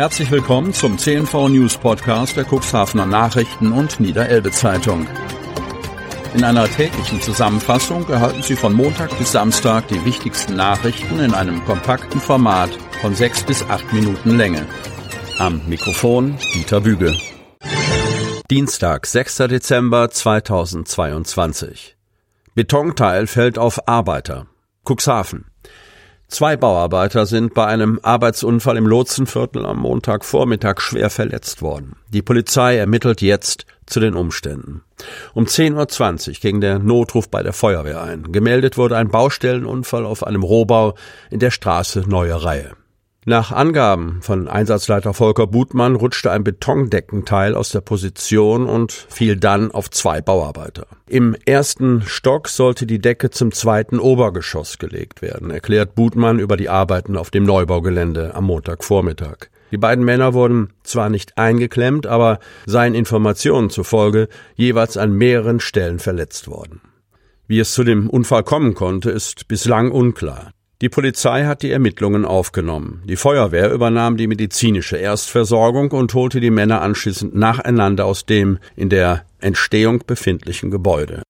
Herzlich willkommen zum CNV News Podcast der Cuxhavener Nachrichten und Niederelbe Zeitung. In einer täglichen Zusammenfassung erhalten Sie von Montag bis Samstag die wichtigsten Nachrichten in einem kompakten Format von sechs bis acht Minuten Länge. Am Mikrofon Dieter Büge. Dienstag, 6. Dezember 2022. Betonteil fällt auf Arbeiter. Cuxhaven. Zwei Bauarbeiter sind bei einem Arbeitsunfall im Lotsenviertel am Montagvormittag schwer verletzt worden. Die Polizei ermittelt jetzt zu den Umständen. Um 10.20 Uhr ging der Notruf bei der Feuerwehr ein. Gemeldet wurde ein Baustellenunfall auf einem Rohbau in der Straße Neue Reihe. Nach Angaben von Einsatzleiter Volker Butmann rutschte ein Betondeckenteil aus der Position und fiel dann auf zwei Bauarbeiter. Im ersten Stock sollte die Decke zum zweiten Obergeschoss gelegt werden, erklärt Butmann über die Arbeiten auf dem Neubaugelände am Montagvormittag. Die beiden Männer wurden zwar nicht eingeklemmt, aber seien Informationen zufolge jeweils an mehreren Stellen verletzt worden. Wie es zu dem Unfall kommen konnte, ist bislang unklar. Die Polizei hat die Ermittlungen aufgenommen. Die Feuerwehr übernahm die medizinische Erstversorgung und holte die Männer anschließend nacheinander aus dem in der Entstehung befindlichen Gebäude.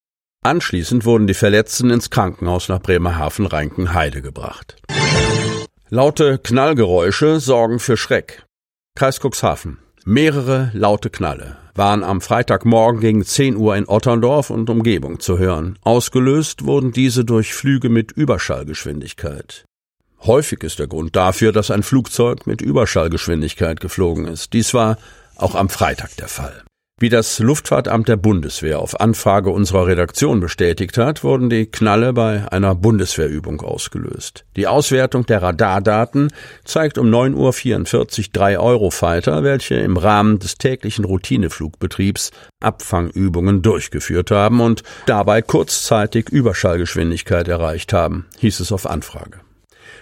Anschließend wurden die Verletzten ins Krankenhaus nach Bremerhaven-Reinkenheide gebracht. Laute Knallgeräusche sorgen für Schreck. Kreis Cuxhaven. Mehrere laute Knalle waren am Freitagmorgen gegen 10 Uhr in Otterndorf und Umgebung zu hören. Ausgelöst wurden diese durch Flüge mit Überschallgeschwindigkeit. Häufig ist der Grund dafür, dass ein Flugzeug mit Überschallgeschwindigkeit geflogen ist. Dies war auch am Freitag der Fall. Wie das Luftfahrtamt der Bundeswehr auf Anfrage unserer Redaktion bestätigt hat, wurden die Knalle bei einer Bundeswehrübung ausgelöst. Die Auswertung der Radardaten zeigt um 9.44 Uhr drei Eurofighter, welche im Rahmen des täglichen Routineflugbetriebs Abfangübungen durchgeführt haben und dabei kurzzeitig Überschallgeschwindigkeit erreicht haben, hieß es auf Anfrage.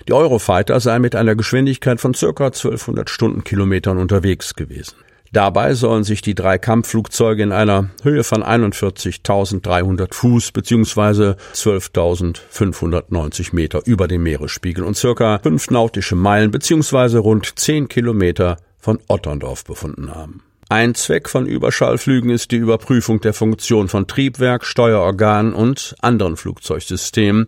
Die Eurofighter seien mit einer Geschwindigkeit von circa 1200 Stundenkilometern unterwegs gewesen. Dabei sollen sich die drei Kampfflugzeuge in einer Höhe von 41.300 Fuß bzw. 12.590 Meter über dem Meeresspiegel und circa fünf nautische Meilen bzw. rund zehn Kilometer von Otterndorf befunden haben. Ein Zweck von Überschallflügen ist die Überprüfung der Funktion von Triebwerk, Steuerorganen und anderen Flugzeugsystemen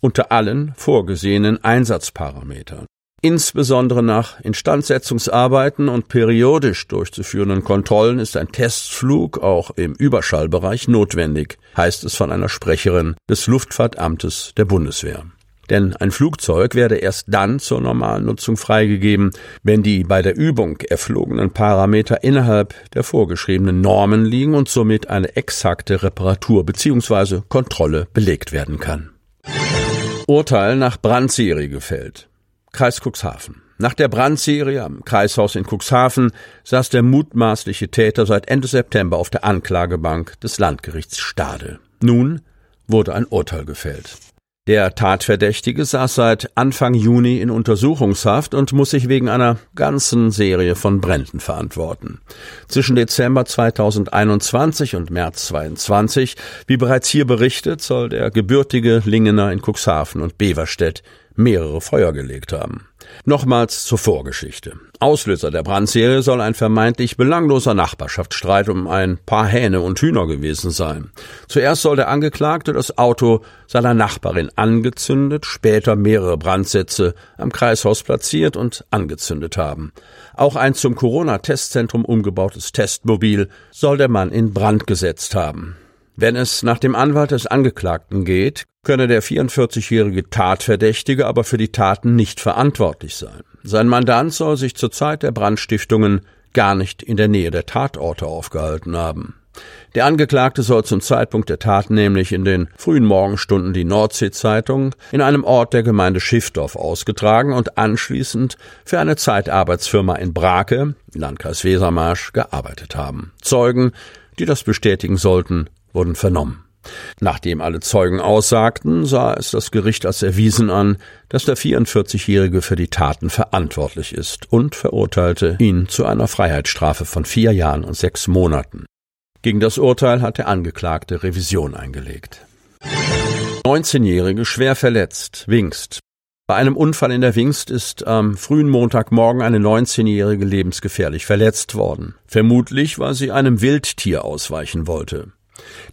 unter allen vorgesehenen Einsatzparametern. Insbesondere nach Instandsetzungsarbeiten und periodisch durchzuführenden Kontrollen ist ein Testflug auch im Überschallbereich notwendig, heißt es von einer Sprecherin des Luftfahrtamtes der Bundeswehr. Denn ein Flugzeug werde erst dann zur normalen Nutzung freigegeben, wenn die bei der Übung erflogenen Parameter innerhalb der vorgeschriebenen Normen liegen und somit eine exakte Reparatur bzw. Kontrolle belegt werden kann. Urteil nach Brandserie gefällt. Kreis Cuxhaven. Nach der Brandserie am Kreishaus in Cuxhaven saß der mutmaßliche Täter seit Ende September auf der Anklagebank des Landgerichts Stade. Nun wurde ein Urteil gefällt. Der Tatverdächtige saß seit Anfang Juni in Untersuchungshaft und muss sich wegen einer ganzen Serie von Bränden verantworten. Zwischen Dezember 2021 und März 2022, wie bereits hier berichtet, soll der gebürtige Lingener in Cuxhaven und Beverstedt mehrere Feuer gelegt haben. Nochmals zur Vorgeschichte. Auslöser der Brandserie soll ein vermeintlich belangloser Nachbarschaftsstreit um ein paar Hähne und Hühner gewesen sein. Zuerst soll der Angeklagte das Auto seiner Nachbarin angezündet, später mehrere Brandsätze am Kreishaus platziert und angezündet haben. Auch ein zum Corona-Testzentrum umgebautes Testmobil soll der Mann in Brand gesetzt haben. Wenn es nach dem Anwalt des Angeklagten geht, könne der 44-jährige Tatverdächtige aber für die Taten nicht verantwortlich sein. Sein Mandant soll sich zur Zeit der Brandstiftungen gar nicht in der Nähe der Tatorte aufgehalten haben. Der Angeklagte soll zum Zeitpunkt der Tat nämlich in den frühen Morgenstunden die Nordsee-Zeitung in einem Ort der Gemeinde Schiffdorf ausgetragen und anschließend für eine Zeitarbeitsfirma in Brake, Landkreis Wesermarsch, gearbeitet haben. Zeugen, die das bestätigen sollten, wurden vernommen. Nachdem alle Zeugen aussagten, sah es das Gericht als erwiesen an, dass der 44-Jährige für die Taten verantwortlich ist und verurteilte ihn zu einer Freiheitsstrafe von vier Jahren und sechs Monaten. Gegen das Urteil hat der Angeklagte Revision eingelegt. 19-Jährige schwer verletzt, Wingst. Bei einem Unfall in der Wingst ist am frühen Montagmorgen eine 19-Jährige lebensgefährlich verletzt worden. Vermutlich, weil sie einem Wildtier ausweichen wollte.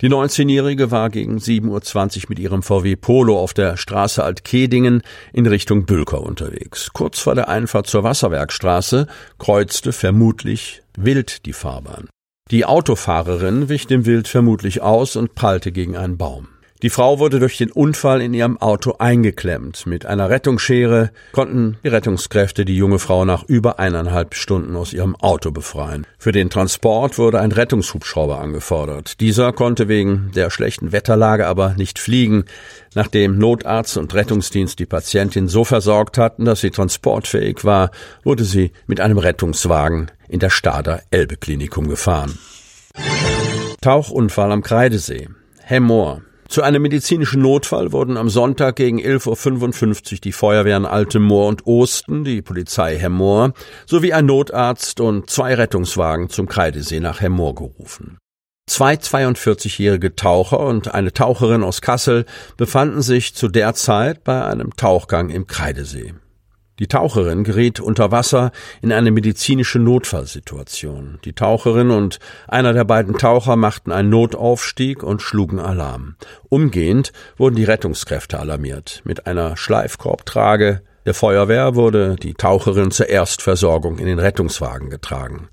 Die 19-Jährige war gegen 7.20 Uhr mit ihrem VW Polo auf der Straße Altkedingen in Richtung Bülker unterwegs. Kurz vor der Einfahrt zur Wasserwerkstraße kreuzte vermutlich wild die Fahrbahn. Die Autofahrerin wich dem Wild vermutlich aus und prallte gegen einen Baum. Die Frau wurde durch den Unfall in ihrem Auto eingeklemmt. Mit einer Rettungsschere konnten die Rettungskräfte die junge Frau nach über eineinhalb Stunden aus ihrem Auto befreien. Für den Transport wurde ein Rettungshubschrauber angefordert. Dieser konnte wegen der schlechten Wetterlage aber nicht fliegen, nachdem Notarzt und Rettungsdienst die Patientin so versorgt hatten, dass sie transportfähig war, wurde sie mit einem Rettungswagen in der Stader Elbe Klinikum gefahren. Tauchunfall am Kreidesee. Hemmoor. Zu einem medizinischen Notfall wurden am Sonntag gegen 11.55 Uhr die Feuerwehren Altemoor und Osten, die Polizei Hemmoor sowie ein Notarzt und zwei Rettungswagen zum Kreidesee nach Hemmoor gerufen. Zwei 42-jährige Taucher und eine Taucherin aus Kassel befanden sich zu der Zeit bei einem Tauchgang im Kreidesee. Die Taucherin geriet unter Wasser in eine medizinische Notfallsituation. Die Taucherin und einer der beiden Taucher machten einen Notaufstieg und schlugen Alarm. Umgehend wurden die Rettungskräfte alarmiert. Mit einer Schleifkorbtrage der Feuerwehr wurde die Taucherin zur Erstversorgung in den Rettungswagen getragen.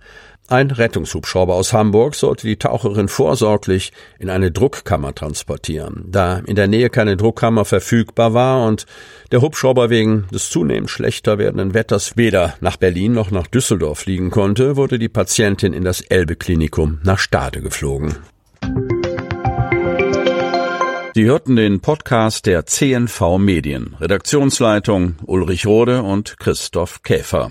Ein Rettungshubschrauber aus Hamburg sollte die Taucherin vorsorglich in eine Druckkammer transportieren. Da in der Nähe keine Druckkammer verfügbar war und der Hubschrauber wegen des zunehmend schlechter werdenden Wetters weder nach Berlin noch nach Düsseldorf fliegen konnte, wurde die Patientin in das Elbe-Klinikum nach Stade geflogen. Sie hörten den Podcast der CNV Medien. Redaktionsleitung Ulrich Rode und Christoph Käfer.